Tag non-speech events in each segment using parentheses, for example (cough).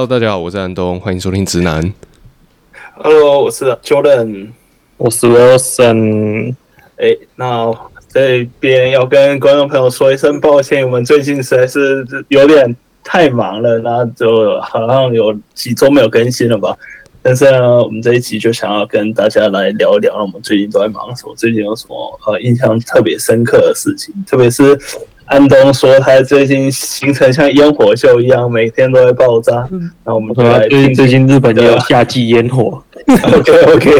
Hello，大家好，我是安东，欢迎收听直男。Hello，我是 Jordan，我是 Wilson。哎，那这边要跟观众朋友说一声抱歉，我们最近实在是有点太忙了，那就好像有几周没有更新了吧。但是呢，我们这一集就想要跟大家来聊一聊，我们最近都在忙什么？最近有什么呃印象特别深刻的事情？特别是安东说他最近行程像烟火秀一样，每天都在爆炸。那我们就来听听最近日本有夏季烟火。(laughs) OK OK，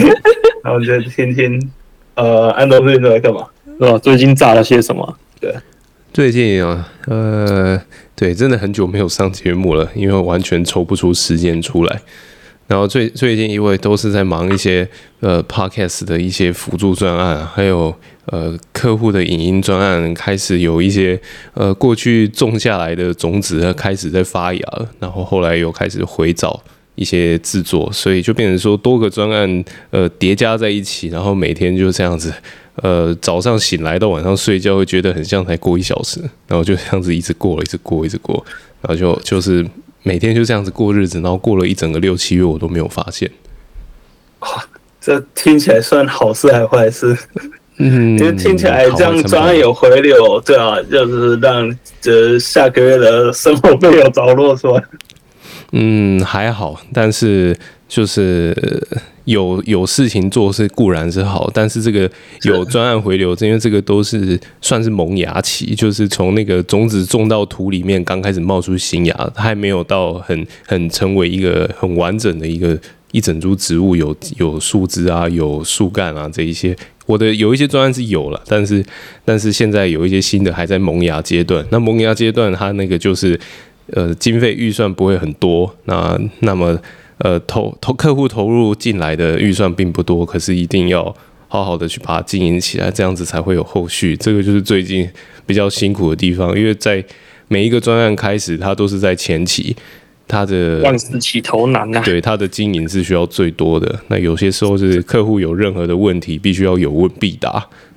那我们就听听呃安东最近都在干嘛？是吧？最近炸了些什么？对，最近啊，呃，对，真的很久没有上节目了，因为完全抽不出时间出来。然后最最近因为都是在忙一些呃 podcast 的一些辅助专案，还有呃客户的影音专案，开始有一些呃过去种下来的种子它开始在发芽了，然后后来又开始回找一些制作，所以就变成说多个专案呃叠加在一起，然后每天就这样子呃早上醒来到晚上睡觉会觉得很像才过一小时，然后就这样子一直过，一直过，一直过，然后就就是。每天就这样子过日子，然后过了一整个六七月，我都没有发现。哇，这听起来算好事还是坏事？嗯，因为听起来这样专案有回流，对啊，就是让这下个月的生活费有着落是吧。嗯，还好，但是就是。有有事情做是固然是好，但是这个有 (laughs) 专案回流，因为这个都是算是萌芽期，就是从那个种子种到土里面，刚开始冒出新芽，它还没有到很很成为一个很完整的一个一整株植物，有有树枝啊，有树干啊这一些。我的有一些专案是有了，但是但是现在有一些新的还在萌芽阶段。那萌芽阶段它那个就是呃经费预算不会很多，那那么。呃，投投客户投入进来的预算并不多，可是一定要好好的去把它经营起来，这样子才会有后续。这个就是最近比较辛苦的地方，因为在每一个专案开始，它都是在前期，它的万事起头难啊。对，它的经营是需要最多的。那有些时候是客户有任何的问题，必须要有问必答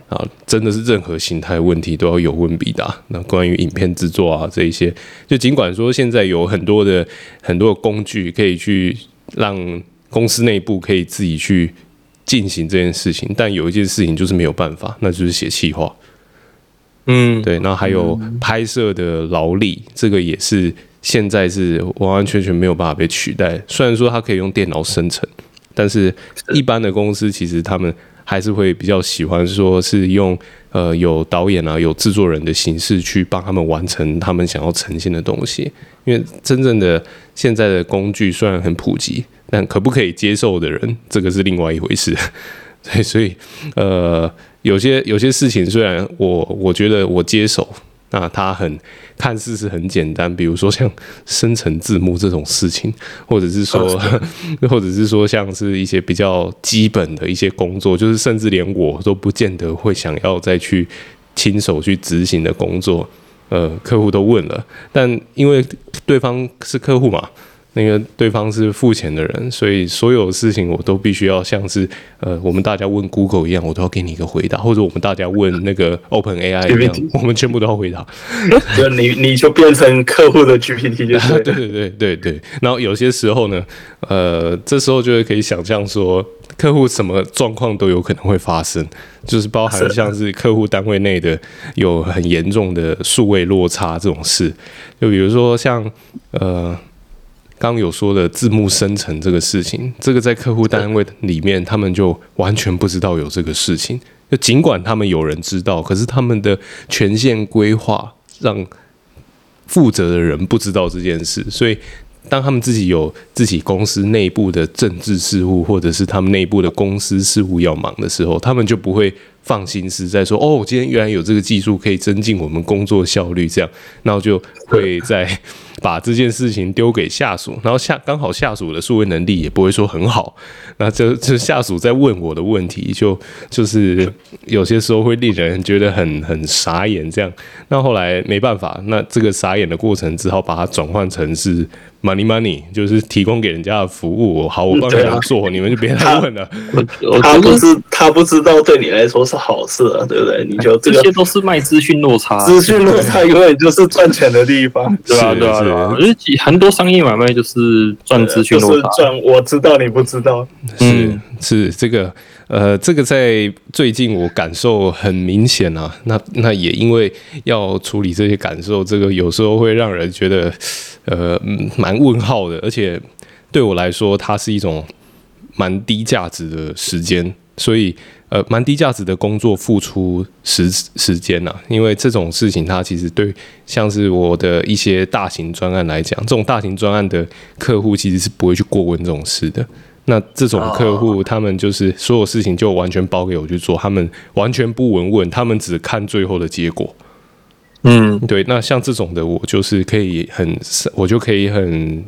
啊，真的是任何形态问题都要有问必答。那关于影片制作啊这一些，就尽管说现在有很多的很多的工具可以去。让公司内部可以自己去进行这件事情，但有一件事情就是没有办法，那就是写企划。嗯，对，然后还有拍摄的劳力，这个也是现在是完完全全没有办法被取代。虽然说它可以用电脑生成，但是一般的公司其实他们还是会比较喜欢说是用呃有导演啊、有制作人的形式去帮他们完成他们想要呈现的东西，因为真正的。现在的工具虽然很普及，但可不可以接受的人，(laughs) 这个是另外一回事。对，所以，呃，有些有些事情，虽然我我觉得我接手，那它很看似是很简单，比如说像生成字幕这种事情，或者是说，(laughs) 或者是说像是一些比较基本的一些工作，就是甚至连我都不见得会想要再去亲手去执行的工作。呃，客户都问了，但因为对方是客户嘛，那个对方是付钱的人，所以所有事情我都必须要像是呃，我们大家问 Google 一样，我都要给你一个回答，或者我们大家问那个 Open AI 一样，我们全部都要回答。(laughs) 就你你就变成客户的 GPT 就是。(laughs) 对对对对对。然后有些时候呢，呃，这时候就会可以想象说。客户什么状况都有可能会发生，就是包含像是客户单位内的有很严重的数位落差这种事，就比如说像呃刚有说的字幕生成这个事情，这个在客户单位里面他们就完全不知道有这个事情，就尽管他们有人知道，可是他们的权限规划让负责的人不知道这件事，所以。当他们自己有自己公司内部的政治事务，或者是他们内部的公司事务要忙的时候，他们就不会放心思在说：“哦，今天原来有这个技术可以增进我们工作效率。”这样，然后就会在把这件事情丢给下属，然后下刚好下属的数位能力也不会说很好，那这这下属在问我的问题，就就是有些时候会令人觉得很很傻眼。这样，那后来没办法，那这个傻眼的过程只好把它转换成是。Money Money 就是提供给人家的服务，好，我帮你们做，你们就别来问了。他不是他不知道对你来说是好事啊，对不对？你就这个这些都是卖资讯落差，资讯落差永远就是赚钱的地方，对吧？是是我觉得很多商业买卖就是赚资讯落差，就是赚我知道你不知道，是是这个呃，这个在最近我感受很明显啊。那那也因为要处理这些感受，这个有时候会让人觉得呃蛮问号的，而且对我来说，它是一种蛮低价值的时间，所以。呃，蛮低价值的工作付出时时间呐、啊，因为这种事情，它其实对像是我的一些大型专案来讲，这种大型专案的客户其实是不会去过问这种事的。那这种客户，他们就是所有事情就完全包给我去做，他们完全不闻问，他们只看最后的结果。嗯，对。那像这种的，我就是可以很，我就可以很。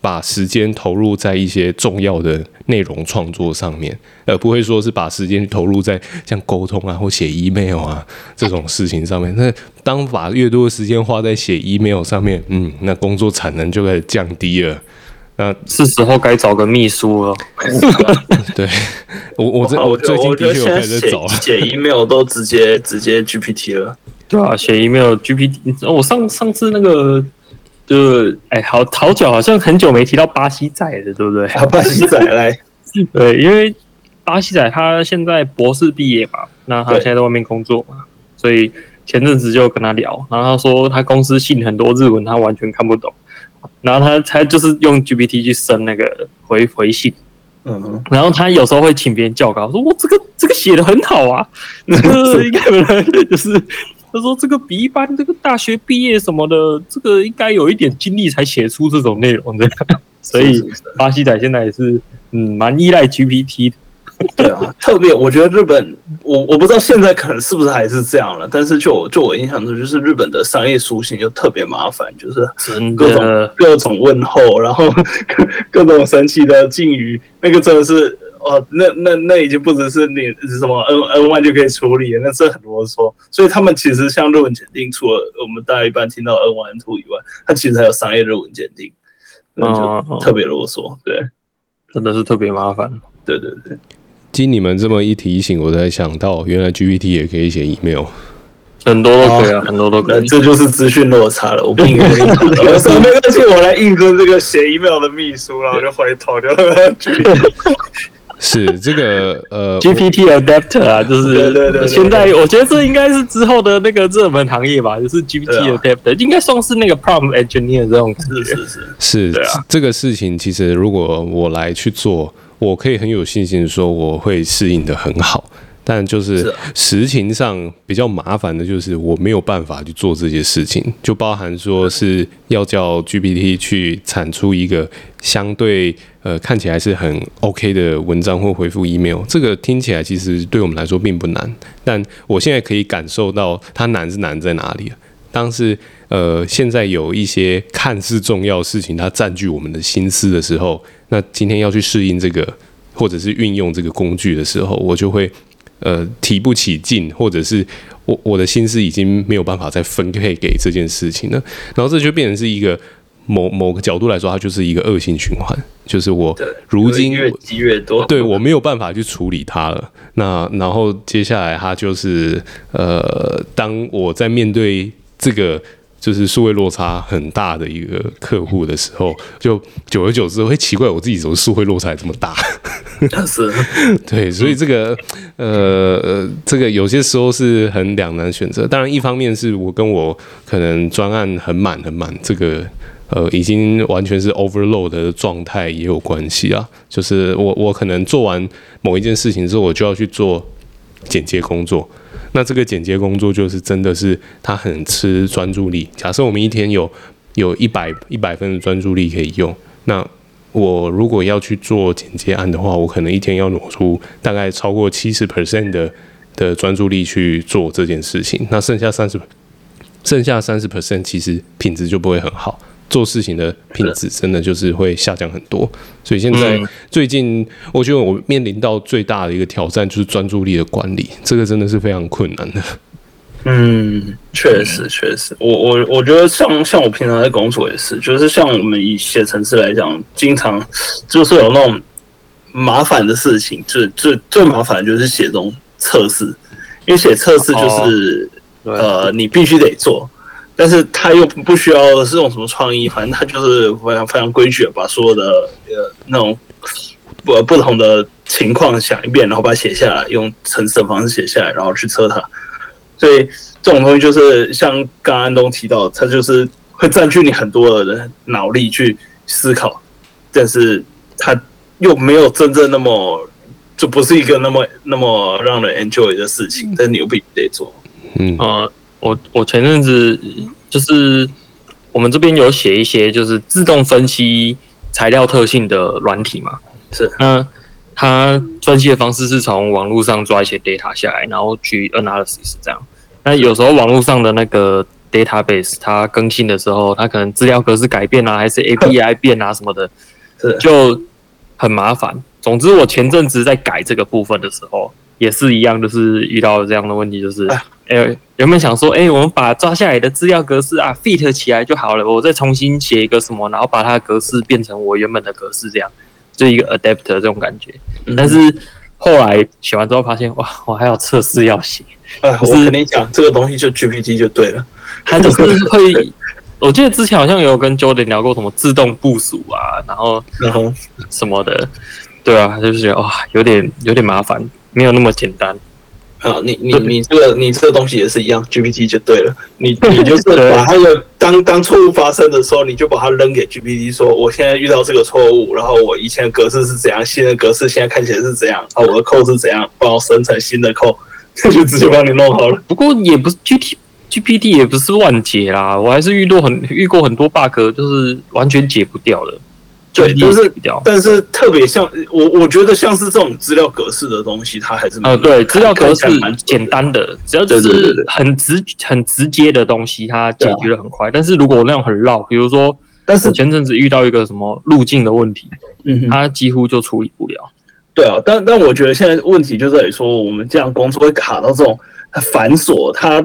把时间投入在一些重要的内容创作上面，而不会说是把时间投入在像沟通啊或写 email 啊这种事情上面。那当把越多的时间花在写 email 上面，嗯，那工作产能就开始降低了。那是时候该找个秘书了。(laughs) 对，我我这我最近的确有开始找了，写 email 都直接直接 GPT 了。对啊，写 email GPT，我上上次那个。就哎、欸，好好久，好像很久没提到巴西仔了，对不对？啊，巴西仔 (laughs) 来，对，因为巴西仔他现在博士毕业嘛，那他现在在外面工作嘛，所以前阵子就跟他聊，然后他说他公司信很多日文，他完全看不懂，然后他他就是用 GPT 去生那个回回信，嗯哼，然后他有时候会请别人教稿，说我这个这个写的很好啊，这个应该不能就是。他说：“这个比一般这个大学毕业什么的，这个应该有一点经历才写出这种内容的。所以巴西仔现在也是嗯蛮依赖 GPT 的。(laughs) 对啊，特别我觉得日本，我我不知道现在可能是不是还是这样了。但是就我就我印象中，就是日本的商业书信就特别麻烦，就是各种各种问候，然后 (laughs) 各种神奇的敬语，那个真的是。”哦，那那那已经不只是你什么 N N one 就可以处理了，那是很啰嗦。所以他们其实像论文检定，除了我们大家一般听到 N one N two 以外，它其实还有商业论文检定，那就特别啰嗦。对，真的是特别麻烦。对对对，经你们这么一提醒，我才想到，原来 GPT 也可以写 email。很多都可以啊，很多都可以。这就是资讯落差了。我不应该，(laughs) 没关系，我来应征这个写 email 的秘书，然后就回头就。(laughs) 是这个呃，GPT (laughs) adapter 啊，就是对对对。现在我觉得这应该是之后的那个热门行业吧，就是 GPT adapter，应该算是那个 prompt engineer 这种。是是是是，对啊。这个事情其实如果我来去做，我可以很有信心说我会适应的很好。但就是实情上比较麻烦的，就是我没有办法去做这些事情，就包含说是要叫 GPT 去产出一个相对呃看起来是很 OK 的文章或回复 email，这个听起来其实对我们来说并不难，但我现在可以感受到它难是难在哪里。当是呃现在有一些看似重要的事情，它占据我们的心思的时候，那今天要去适应这个或者是运用这个工具的时候，我就会。呃，提不起劲，或者是我我的心思已经没有办法再分配给这件事情了，然后这就变成是一个某某个角度来说，它就是一个恶性循环，就是我如今越积越多，对我没有办法去处理它了。那然后接下来它就是呃，当我在面对这个。就是数位落差很大的一个客户的时候，就久而久之会奇怪我自己怎么数位落差这么大。是，(laughs) 对，所以这个呃，这个有些时候是很两难选择。当然，一方面是我跟我可能专案很满很满，这个呃已经完全是 overload 的状态也有关系啊。就是我我可能做完某一件事情之后，我就要去做剪接工作。那这个剪接工作就是真的是它很吃专注力。假设我们一天有有一百一百分的专注力可以用，那我如果要去做剪接案的话，我可能一天要挪出大概超过七十 percent 的的专注力去做这件事情。那剩下三十，剩下三十 percent 其实品质就不会很好。做事情的品质真的就是会下降很多，所以现在最近我觉得我面临到最大的一个挑战就是专注力的管理，这个真的是非常困难的。嗯，确实确实，我我我觉得像像我平常在工作也是，就是像我们以写程式来讲，经常就是有那种麻烦的事情，最最最麻烦的就是写这种测试，因为写测试就是、哦、呃你必须得做。但是他又不需要是用什么创意，反正他就是非常非常规矩的把所有的呃那种不不同的情况想一遍，然后把它写下来，用程式的方式写下来，然后去测它。所以这种东西就是像刚刚安东提到，它就是会占据你很多的脑力去思考，但是它又没有真正那么就不是一个那么那么让人 enjoy 的事情，但你又必须得做。嗯呃。我我前阵子就是我们这边有写一些就是自动分析材料特性的软体嘛，是那它分析的方式是从网络上抓一些 data 下来，然后去 analysis 这样。那有时候网络上的那个 database 它更新的时候，它可能资料格式改变啊，还是 API 变啊什么的，(laughs) 是就很麻烦。总之，我前阵子在改这个部分的时候，也是一样，就是遇到这样的问题，就是。哎、欸，原本想说，哎、欸，我们把抓下来的资料格式啊 fit 起来就好了，我再重新写一个什么，然后把它的格式变成我原本的格式，这样就一个 adapter 这种感觉。嗯、但是后来写完之后发现，哇，我还有测试要写。(laughs) 哎、呃，我跟你讲，这个东西就 GPT 就对了，(laughs) 它就是会。我记得之前好像有跟 Jordan 聊过什么自动部署啊，然后然后什么的，对啊，就是觉得哇，有点有点麻烦，没有那么简单。啊，你你你这个你这个东西也是一样，GPT 就对了。你你就是把它的当当错误发生的时候，你就把它扔给 GPT 说，我现在遇到这个错误，然后我以前的格式是怎样，新的格式现在看起来是怎样，啊，我的 code 是怎样，帮我生成新的这 (laughs) 就直接帮你弄好了。不过也不是 GPT GPT 也不是万解啦，我还是遇到很遇过很多 bug，就是完全解不掉的。对，就是，但是特别像我，我觉得像是这种资料格式的东西，它还是呃，对，资料格式蛮简单的，只要就是很直很直接的东西，它解决的很快。但是如果那种很绕，比如说，但是前阵子遇到一个什么路径的问题，嗯，它几乎就处理不了。对啊，但但我觉得现在问题就在于说，我们这样工作会卡到这种繁琐，它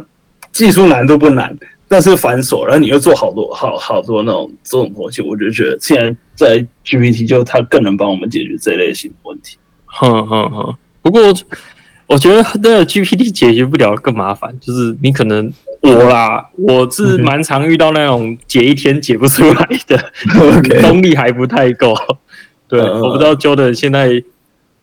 技术难度不难。但是繁琐，然后你又做好多好好多那种这种东西，我就觉得现在在 GPT 就它更能帮我们解决这类型的问题。哼哼哼。不过我觉得那个 GPT 解决不了更麻烦，就是你可能我啦，我是蛮常遇到那种解一天解不出来的，(laughs) 功力还不太够。对，我不知道 Jordan 现在。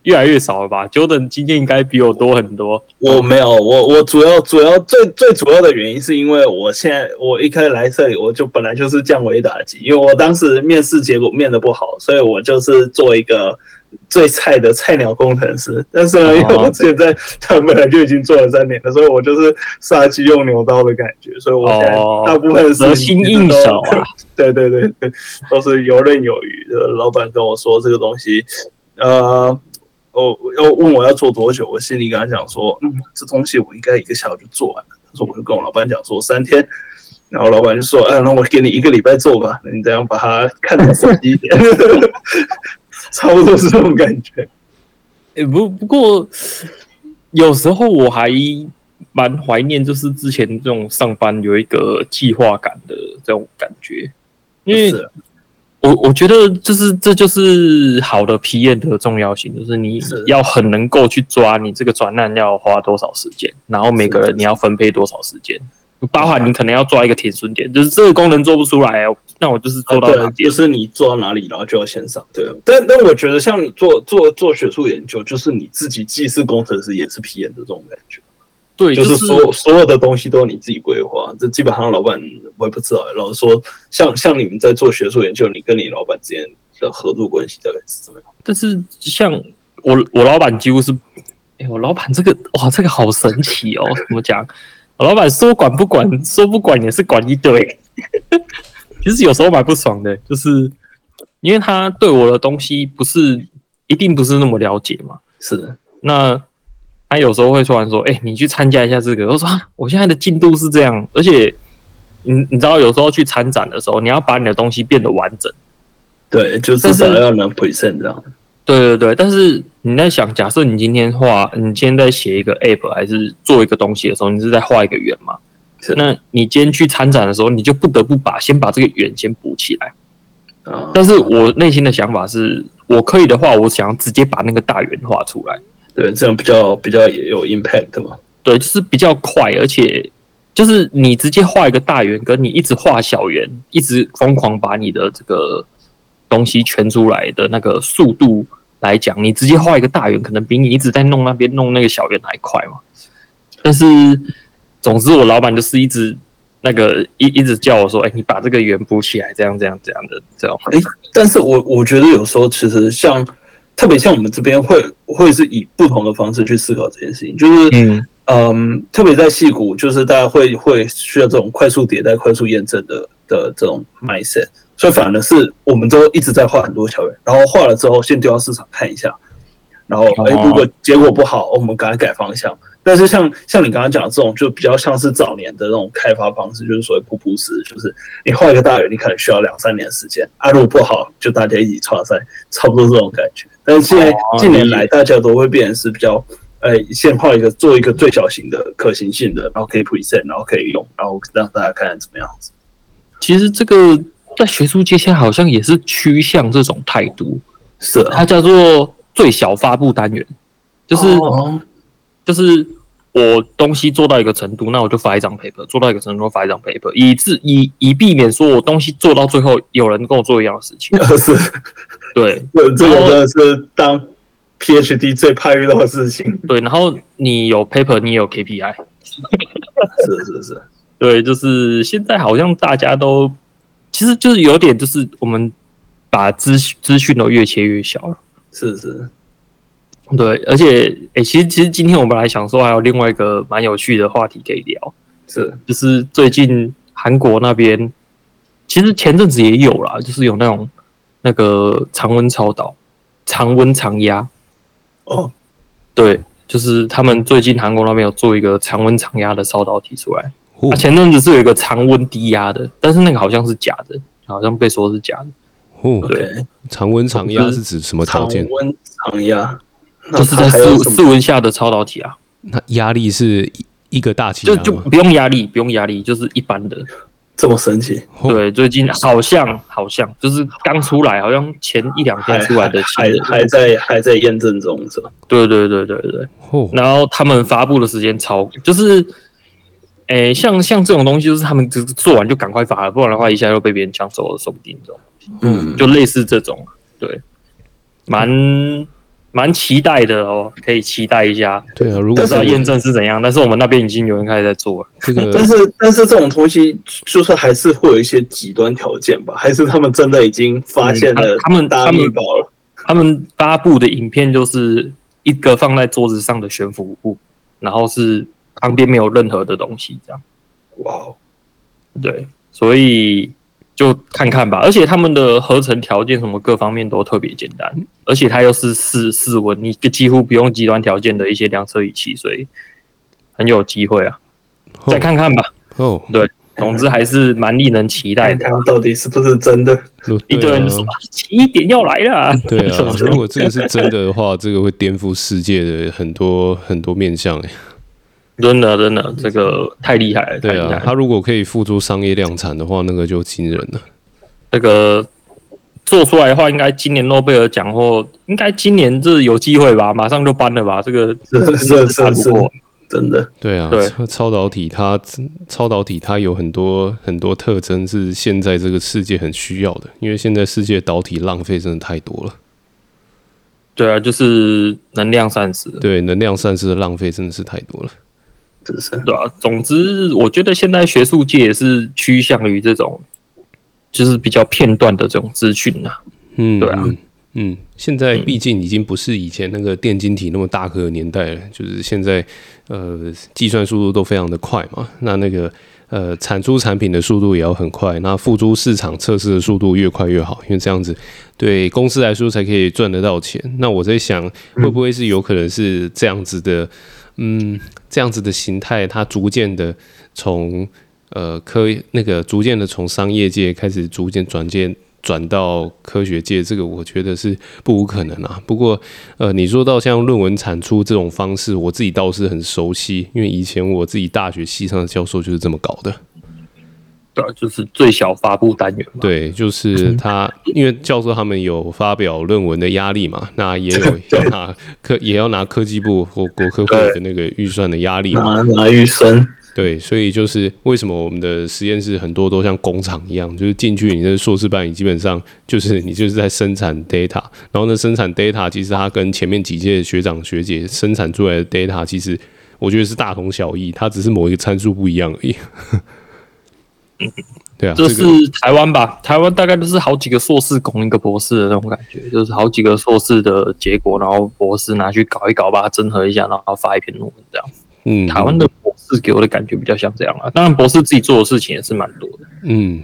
越来越少了吧？Jordan 经验应该比我多很多。我没有，我我主要主要最最主要的原因是因为我现在我一开始来这里，我就本来就是降维打击，因为我当时面试结果面的不好，所以我就是做一个最菜的菜鸟工程师。但是呢，因为我之前在他本来就已经做了三年了，所以我就是杀鸡用牛刀的感觉，所以我现在大部分得心应手啊。(laughs) 对对对对，都是游刃有余的。老板跟我说这个东西，呃。哦，要问我要做多久，我心里跟他讲说，嗯，这东西我应该一个下午就做完了。他说，我就跟我老板讲说三天，然后老板就说，哎，那我给你一个礼拜做吧，你这样把它看得仔细一点，(laughs) 差不多是这种感觉。哎，不不过有时候我还蛮怀念，就是之前这种上班有一个计划感的这种感觉，因为。我我觉得就是这就是好的 PM 的重要性，就是你要很能够去抓你这个转案要花多少时间，然后每个人你要分配多少时间，包含你可能要抓一个停损点，就是这个功能做不出来，那我就是做到就是你做到哪里，然后就要先上。对，但但我觉得像你做做做学术研究，就是你自己既是工程师也是 PM 的这种感觉。对，就是所有所有的东西都是你自己规划，这基本上老板我也不知道。老实说，像像你们在做学术研究，你跟你老板之间的合作关系大概是怎么样？但是像我我老板几乎是，哎，我老板这个哇，这个好神奇哦！(laughs) 怎么讲？我老板说管不管，说不管也是管一堆。(laughs) 其实有时候蛮不爽的，就是因为他对我的东西不是一定不是那么了解嘛。是的，那。他有时候会突然说：“哎、欸，你去参加一下这个。”我说：“我现在的进度是这样，而且，你你知道，有时候去参展的时候，你要把你的东西变得完整。对，就至少要能 present 这样。对对对，但是你在想，假设你今天画，你今天在写一个 app，还是做一个东西的时候，你是在画一个圆嘛？是。那你今天去参展的时候，你就不得不把先把这个圆先补起来。啊。但是我内心的想法是，我可以的话，我想要直接把那个大圆画出来。对，这样比较比较也有 impact 嘛。对，就是比较快，而且就是你直接画一个大圆，跟你一直画小圆，一直疯狂把你的这个东西圈出来的那个速度来讲，你直接画一个大圆，可能比你一直在弄那边弄那个小圆还快嘛。但是，总之我老板就是一直那个一一直叫我说，哎、欸，你把这个圆补起来，这样这样这样的这样。哎、欸，但是我我觉得有时候其实像。特别像我们这边会会是以不同的方式去思考这件事情，就是嗯嗯，特别在戏谷，就是大家会会需要这种快速迭代、快速验证的的这种 mindset，所以反而是我们都一直在画很多小圆，然后画了之后先丢到市场看一下，然后哎、欸，如果结果不好，我们赶快改方向。但是像像你刚刚讲的这种，就比较像是早年的那种开发方式，就是所谓铺铺式，就是你画一个大圆，你可能需要两三年时间，啊，如果不好，就大家一起创赛，差不多这种感觉。但是现在近年来，大家都会变成是比较，哎、欸，先画一个，做一个最小型的可行性的，然后可以 present，然后可以用，然后让大家看看怎么样子。其实这个在学术界现在好像也是趋向这种态度，是、啊，它叫做最小发布单元，就是、哦、就是。我东西做到一个程度，那我就发一张 paper；做到一个程度，发一张 paper，以致以以避免说我东西做到最后有人跟我做一样的事情。(laughs) 是，对，这这个真的是当 PhD 最怕遇到的事情。对，然后你有 paper，你也有 KPI。(laughs) 是是是，对，就是现在好像大家都其实就是有点，就是我们把资资讯都越切越小了。是是。对，而且，诶，其实，其实今天我本来想说还有另外一个蛮有趣的话题可以聊，是，就是最近韩国那边，其实前阵子也有啦，就是有那种那个常温超导，常温常压，哦，对，就是他们最近韩国那边有做一个常温常压的超导体出来，他前阵子是有一个常温低压的，但是那个好像是假的，好像被说是假的，哦，对，常温常压是指什么条件？常温常压。就是在室室温下的超导体啊，那压力是一个大气压，就就不用压力，不用压力，就是一般的，这么神奇？对，最近好像好像就是刚出来，好像前一两天出来的，还还在还在验证中是吧？对对对对对。然后他们发布的时间超，就是，诶，像像这种东西，就是他们只做完就赶快发了，不然的话一下又被别人抢走了，说不定这种。嗯，就类似这种，对，蛮。蛮期待的哦，可以期待一下。对啊，如果不知道验证是怎样，但是我们那边已经有人开始在做了。这个，(laughs) 但是但是这种东西就是还是会有一些极端条件吧？还是他们真的已经发现了、嗯？他们他们他们发布的影片就是一个放在桌子上的悬浮物，然后是旁边没有任何的东西，这样。哇，对，所以。就看看吧，而且他们的合成条件什么各方面都特别简单，而且它又是四四温，你几乎不用极端条件的一些量测仪器，所以很有机会啊。再看看吧。哦，对，总之还是蛮令人期待的。到底是不是真的？一堆人说点要来了。对啊，(laughs) 如果这个是真的的话，这个会颠覆世界的很多很多面向。真的，真的，这个太厉害了。对啊，他如果可以付出商业量产的话，那个就惊人了。这个做出来的话，应该今年诺贝尔奖或应该今年这有机会吧？马上就颁了吧？这个是是是是，真的。对啊，对超导体它超导体它有很多很多特征是现在这个世界很需要的，因为现在世界导体浪费真的太多了。对啊，就是能量散失。对，能量散失的浪费真的是太多了。对啊，总之，我觉得现在学术界也是趋向于这种，就是比较片段的这种资讯啊。嗯，对啊，嗯，现在毕竟已经不是以前那个电晶体那么大颗的年代了，就是现在，呃，计算速度都非常的快嘛。那那个，呃，产出产品的速度也要很快，那付诸市场测试的速度越快越好，因为这样子对公司来说才可以赚得到钱。那我在想，会不会是有可能是这样子的？嗯，这样子的形态，它逐渐的从呃科那个逐渐的从商业界开始逐渐转接转到科学界，这个我觉得是不无可能啊。不过呃，你说到像论文产出这种方式，我自己倒是很熟悉，因为以前我自己大学系上的教授就是这么搞的。对，就是最小发布单元。对，就是他，因为教授他们有发表论文的压力嘛，那也有 (laughs) 要拿科，也要拿科技部或国科会的那个预算的压力嘛，拿拿预算。(laughs) 对，所以就是为什么我们的实验室很多都像工厂一样，就是进去你的硕士班，你基本上就是你就是在生产 data，然后呢，生产 data 其实它跟前面几届学长学姐生产出来的 data 其实我觉得是大同小异，它只是某一个参数不一样而已。对啊，这是台湾吧？台湾大概都是好几个硕士拱一个博士的那种感觉，就是好几个硕士的结果，然后博士拿去搞一搞，把它整合一下，然后发一篇论文这样。嗯，台湾的博士给我的感觉比较像这样啊。当然，博士自己做的事情也是蛮多的。嗯，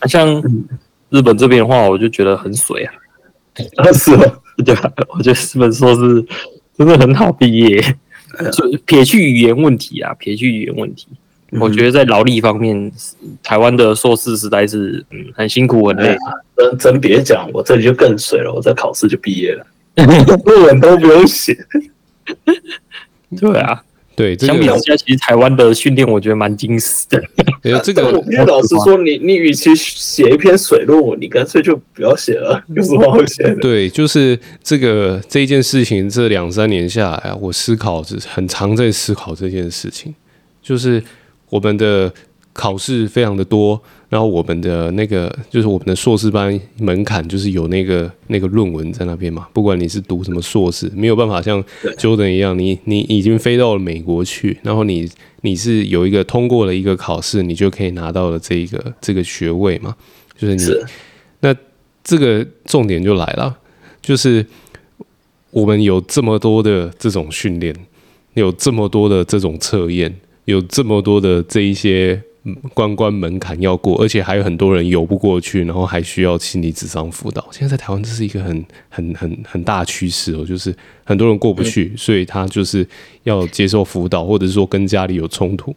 那像日本这边的话，我就觉得很水啊。(laughs) 是吗？(laughs) 对吧？我觉得日本硕士真的很好毕业，就撇去语言问题啊，撇去语言问题。我觉得在劳力方面，台湾的硕士实在是嗯很辛苦很累。哎、真真别讲，我这里就更水了，我在考试就毕业了，(laughs) 论文都不用写。(laughs) 对啊，对，相比之下，其实台湾的训练我觉得蛮精实的。(laughs) 对，这个我老实说，你你与其写一篇水论文，你干脆就不要写了，有什么好写的？对，就是这个这一件事情，这两三年下来啊，我思考是很常在思考这件事情，就是。我们的考试非常的多，然后我们的那个就是我们的硕士班门槛就是有那个那个论文在那边嘛。不管你是读什么硕士，没有办法像 Jordan 一样，你你已经飞到了美国去，然后你你是有一个通过了一个考试，你就可以拿到了这一个这个学位嘛。就是你是那这个重点就来了，就是我们有这么多的这种训练，有这么多的这种测验。有这么多的这一些关关门槛要过，而且还有很多人游不过去，然后还需要心理智商辅导。现在在台湾这是一个很很很很大趋势哦，就是很多人过不去，所以他就是要接受辅导，或者是说跟家里有冲突。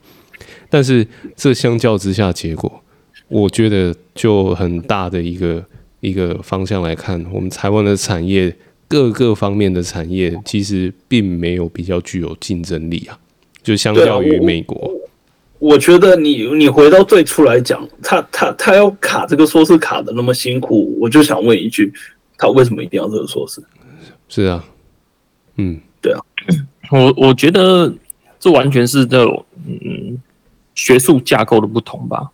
但是这相较之下，结果我觉得就很大的一个一个方向来看，我们台湾的产业各个方面的产业其实并没有比较具有竞争力啊。就相较于美国，我，我觉得你你回到最初来讲，他他他要卡这个硕士卡的那么辛苦，我就想问一句，他为什么一定要这个硕士？是啊，嗯，对啊，(coughs) 我我觉得这完全是这种嗯学术架构的不同吧。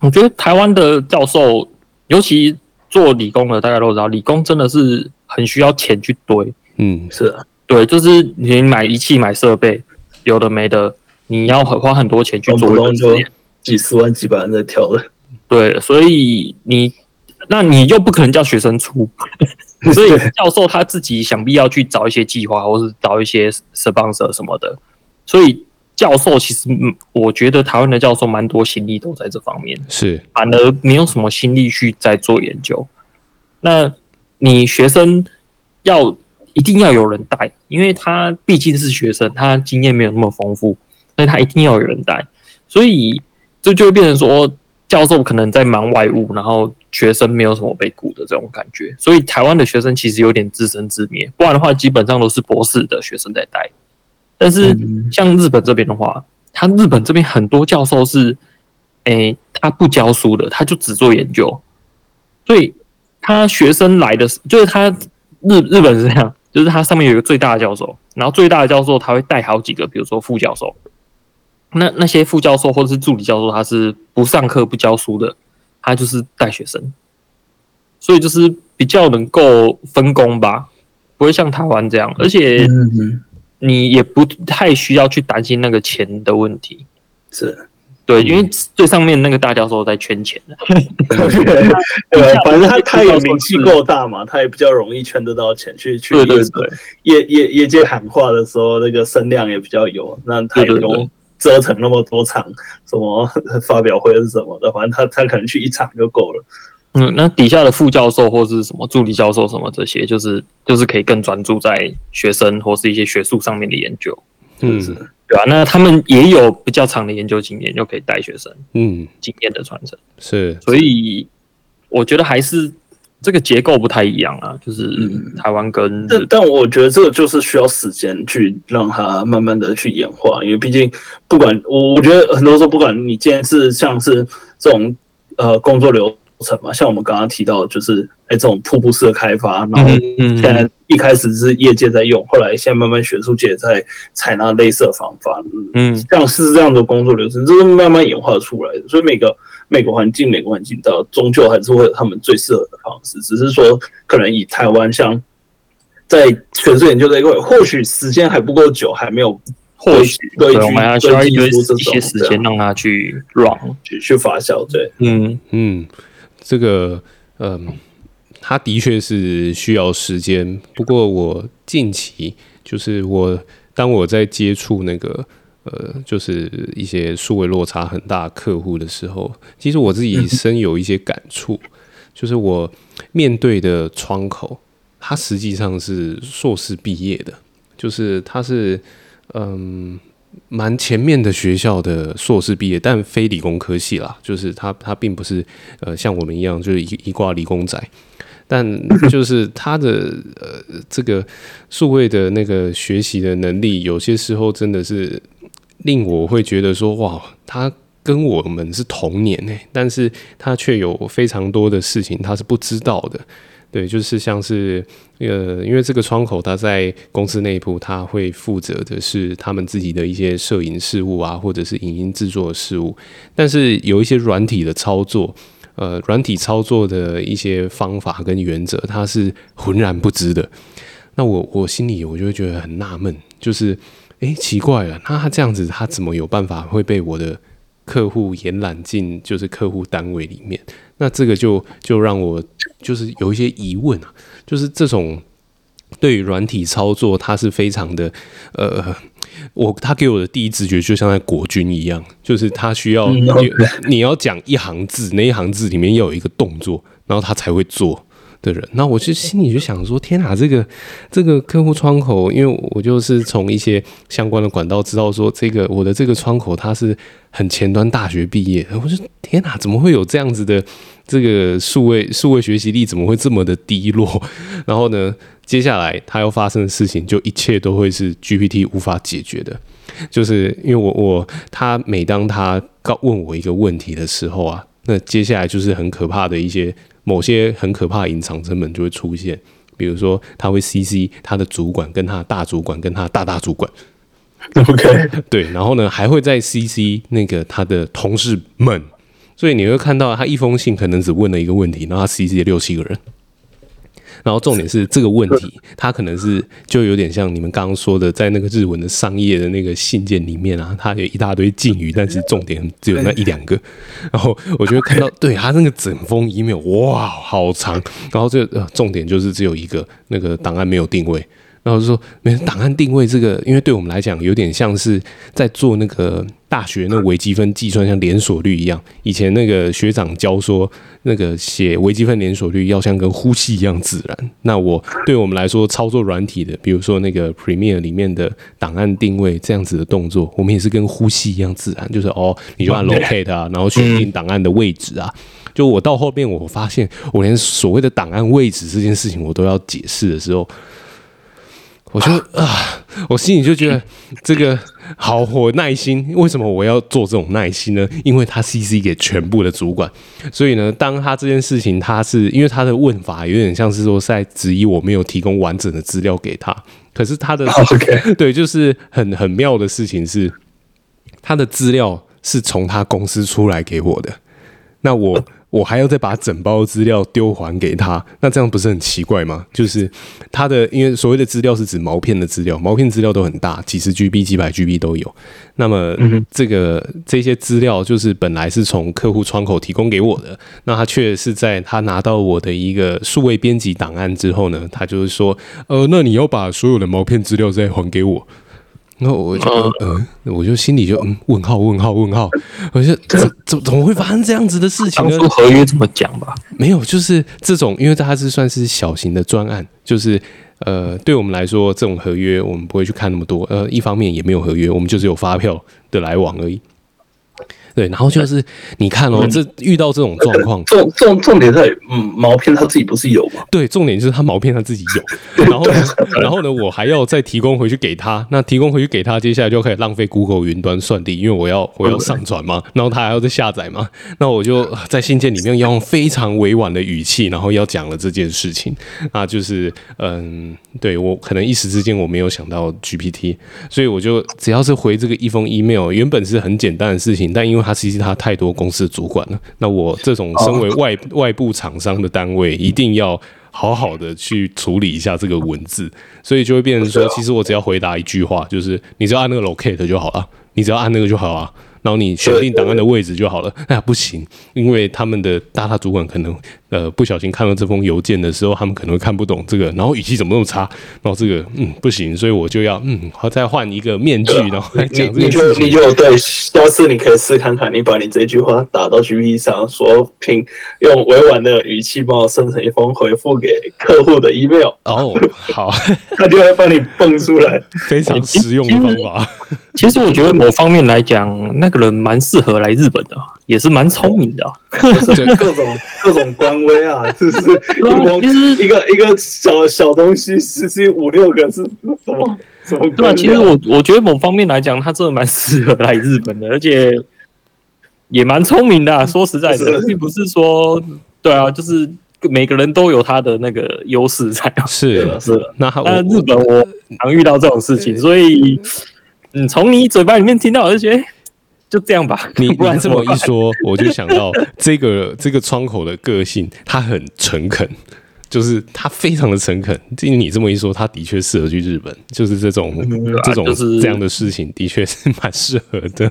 我觉得台湾的教授，尤其做理工的，大家都知道，理工真的是很需要钱去堆。嗯，是啊，对，就是你买仪器、买设备。有的没的，你要花很多钱去做东西，几十万、几百万在跳了。对，所以你，那你又不可能叫学生出，(laughs) 所以教授他自己想必要去找一些计划，或是找一些 sponsor 什么的。所以教授其实，我觉得台湾的教授蛮多心力都在这方面，是反而没有什么心力去在做研究。那你学生要。一定要有人带，因为他毕竟是学生，他经验没有那么丰富，所以他一定要有人带。所以这就会变成说，教授可能在忙外务，然后学生没有什么被雇的这种感觉。所以台湾的学生其实有点自生自灭，不然的话，基本上都是博士的学生在带。但是像日本这边的话，他日本这边很多教授是，诶，他不教书的，他就只做研究，所以他学生来的就是他日日本是这样。就是它上面有一个最大的教授，然后最大的教授他会带好几个，比如说副教授。那那些副教授或者是助理教授，他是不上课不教书的，他就是带学生，所以就是比较能够分工吧，不会像台湾这样，而且你也不太需要去担心那个钱的问题，是。对，因为最上面那个大教授在圈钱的，(laughs) 对，反正他他有名气够大嘛，他也比较容易圈得到钱去去业业业界喊话的时候，那个声量也比较有，那他也不用折腾那么多场什么 (laughs) 发表会是什么的，反正他他可能去一场就够了。嗯，那底下的副教授或是什么助理教授什么这些，就是就是可以更专注在学生或是一些学术上面的研究，嗯。对啊，那他们也有比较长的研究经验，就可以带学生，嗯，经验的传承。是，所以我觉得还是这个结构不太一样啊，就是台湾跟、嗯，但但我觉得这个就是需要时间去让它慢慢的去演化，因为毕竟不管我我觉得很多时候不管你今天是像是这种呃工作流程嘛，像我们刚刚提到，就是哎这种瀑布式的开发，然后现在一开始是业界在用，后来现在慢慢学术界在采纳类似的方法，嗯，像是这样的工作流程，这是慢慢演化出来的。所以每个每个环境，每个环境到终究还是会有他们最适合的方式，只是说可能以台湾像在学术研究这一块，或许时间还不够久，还没有。或许对，我们要需要一堆一些时间让它去 run 去去发酵，对，嗯嗯，这个嗯，它的确是需要时间。不过我近期就是我当我在接触那个呃，就是一些数位落差很大的客户的时候，其实我自己深有一些感触，(laughs) 就是我面对的窗口，它实际上是硕士毕业的，就是他是。嗯，蛮前面的学校的硕士毕业，但非理工科系啦，就是他他并不是呃像我们一样就是一一挂理工仔，但 (coughs) 就是他的呃这个数位的那个学习的能力，有些时候真的是令我会觉得说哇，他跟我们是同年诶，但是他却有非常多的事情他是不知道的。对，就是像是呃，因为这个窗口他在公司内部，他会负责的是他们自己的一些摄影事务啊，或者是影音制作事务。但是有一些软体的操作，呃，软体操作的一些方法跟原则，他是浑然不知的。那我我心里我就会觉得很纳闷，就是诶，奇怪了，那他这样子，他怎么有办法会被我的客户延揽进就是客户单位里面？那这个就就让我就是有一些疑问啊，就是这种对于软体操作，它是非常的呃，我他给我的第一直觉就像在国军一样，就是他需要你，你要讲一行字，那一行字里面要有一个动作，然后他才会做。的人，那我就心里就想说，天哪，这个这个客户窗口，因为我就是从一些相关的管道知道说，这个我的这个窗口他是很前端大学毕业，我说天哪，怎么会有这样子的这个数位数位学习力怎么会这么的低落？(laughs) 然后呢，接下来他要发生的事情，就一切都会是 GPT 无法解决的，就是因为我我他每当他告问我一个问题的时候啊，那接下来就是很可怕的一些。某些很可怕的隐藏成本就会出现，比如说他会 CC 他的主管跟他的大主管跟他的大大主管，OK，(laughs) 对，然后呢还会再 CC 那个他的同事们，所以你会看到他一封信可能只问了一个问题，然后他 CC 了六七个人。然后重点是这个问题，它可能是就有点像你们刚刚说的，在那个日文的商业的那个信件里面啊，它有一大堆禁语，但是重点只有那一两个。然后我觉得看到，对它那个整封 email，哇，好长。然后这个重点就是只有一个，那个档案没有定位。然后就说，没档案定位这个，因为对我们来讲，有点像是在做那个大学那微积分计算，像连锁率一样。以前那个学长教说，那个写微积分连锁率要像跟呼吸一样自然。那我对我们来说，操作软体的，比如说那个 Premiere 里面的档案定位这样子的动作，我们也是跟呼吸一样自然。就是哦，你就按 Locate 啊，然后选定档案的位置啊。就我到后面我发现，我连所谓的档案位置这件事情，我都要解释的时候。我就啊，我心里就觉得这个好，我耐心。为什么我要做这种耐心呢？因为他 CC 给全部的主管，所以呢，当他这件事情，他是因为他的问法有点像是说是在质疑我没有提供完整的资料给他。可是他的. (laughs) 对，就是很很妙的事情是，他的资料是从他公司出来给我的。那我。我还要再把整包资料丢还给他，那这样不是很奇怪吗？就是他的，因为所谓的资料是指毛片的资料，毛片资料都很大，几十 GB、几百 GB 都有。那么这个这些资料就是本来是从客户窗口提供给我的，那他却是在他拿到我的一个数位编辑档案之后呢，他就是说，呃，那你要把所有的毛片资料再还给我。那我就嗯，我就心里就嗯，问号问号问号，我就怎 (laughs) 怎怎么会发生这样子的事情呢？当初合约这么讲吧？没有，就是这种，因为它是算是小型的专案，就是呃，对我们来说，这种合约我们不会去看那么多。呃，一方面也没有合约，我们就是有发票的来往而已。对，然后就是你看哦，这遇到这种状况，重重重点在嗯，毛片他自己不是有吗？对，重点就是他毛片他自己有，(laughs) 然后 (laughs) 然后呢，我还要再提供回去给他，那提供回去给他，接下来就可以浪费 Google 云端算力，因为我要我要上传嘛，然后他还要再下载嘛，那我就在信件里面要用非常委婉的语气，然后要讲了这件事情，那就是嗯，对我可能一时之间我没有想到 GPT，所以我就只要是回这个一封 email，原本是很简单的事情，但因为他其实他太多公司的主管了，那我这种身为外外部厂商的单位，一定要好好的去处理一下这个文字，所以就会变成说，其实我只要回答一句话，就是你只要按那个 locate 就好了，你只要按那个就好了。然后你选定档案的位置就好了。哎呀，不行，因为他们的 data 主管可能呃不小心看到这封邮件的时候，他们可能会看不懂这个，然后语气怎么那么差，然后这个嗯不行，所以我就要嗯，好再换一个面具，然后来 (laughs) 讲这个事情。你就你就对，下次你可以试看看，你把你这句话打到 GPT 上，说拼用委婉的语气帮我生成一封回复给客户的 email。哦，好，(laughs) 他就会帮你蹦出来，非常实用的方法。(laughs) 其实我觉得某方面来讲，那个人蛮适合来日本的，也是蛮聪明的，(laughs) 各种各种官威啊，(laughs) 就是一个一个小小东西，十七五六个是什么什么？对啊，其实我我觉得某方面来讲，他真的蛮适合来日本的，而且也蛮聪明的。说实在的，并不是说对啊，就是每个人都有他的那个优势在。是是，那那日本我常遇到这种事情，所以。嗯，从你嘴巴里面听到，我就觉得就这样吧。(laughs) 你不然这么一说，我就想到这个这个窗口的个性，他很诚恳。就是他非常的诚恳，听你这么一说，他的确适合去日本。就是这种、嗯、这种这样的事情，的确是蛮适合的。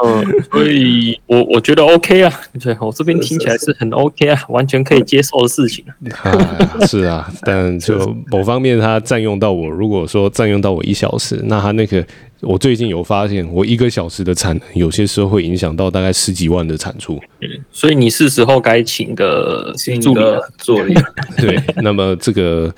嗯，所以我我觉得 OK 啊，对我这边听起来是很 OK 啊，完全可以接受的事情。啊是啊，但就某方面他占用到我，如果说占用到我一小时，那他那个。我最近有发现，我一个小时的产能，有些时候会影响到大概十几万的产出。嗯，所以你是时候该请个助理助理。(laughs) 对，那么这个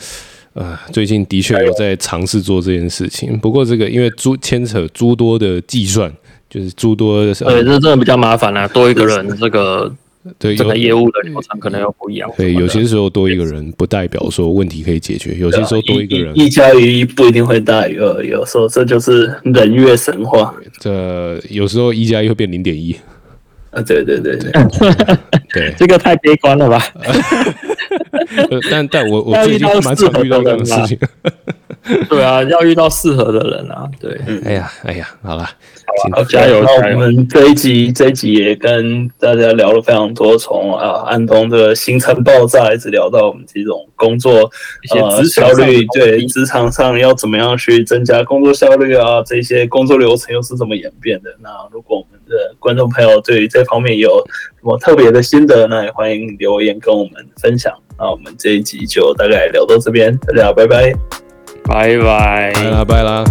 呃，最近的确有在尝试做这件事情。不过这个因为诸牵扯诸多的计算，就是诸多的，对，这真的比较麻烦啊，多一个人这个。对，整个业务的流程可能要不一样。对，有些时候多一个人不代表说问题可以解决，有些时候多一个人一加一不一定会大于二，有时候这就是人月神话。这有时候一加一会变零点一。啊，对对对对，对，(laughs) 这个太悲观了吧？(laughs) 但但我我最近 (laughs) 蛮常遇到这样的事情。(laughs) 对啊，要遇到适合的人啊。对，哎呀，哎呀，好了，好加油！那我们这一集这一集也跟大家聊了非常多，从啊安东的行程爆炸，一直聊到我们这种工作呃效率，对职场上要怎么样去增加工作效率啊，这些工作流程又是怎么演变的？那如果我们的观众朋友对于这方面有什么特别的心得，那也欢迎留言跟我们分享。那我们这一集就大概聊到这边，大家拜拜。拜拜，拜啦拜啦。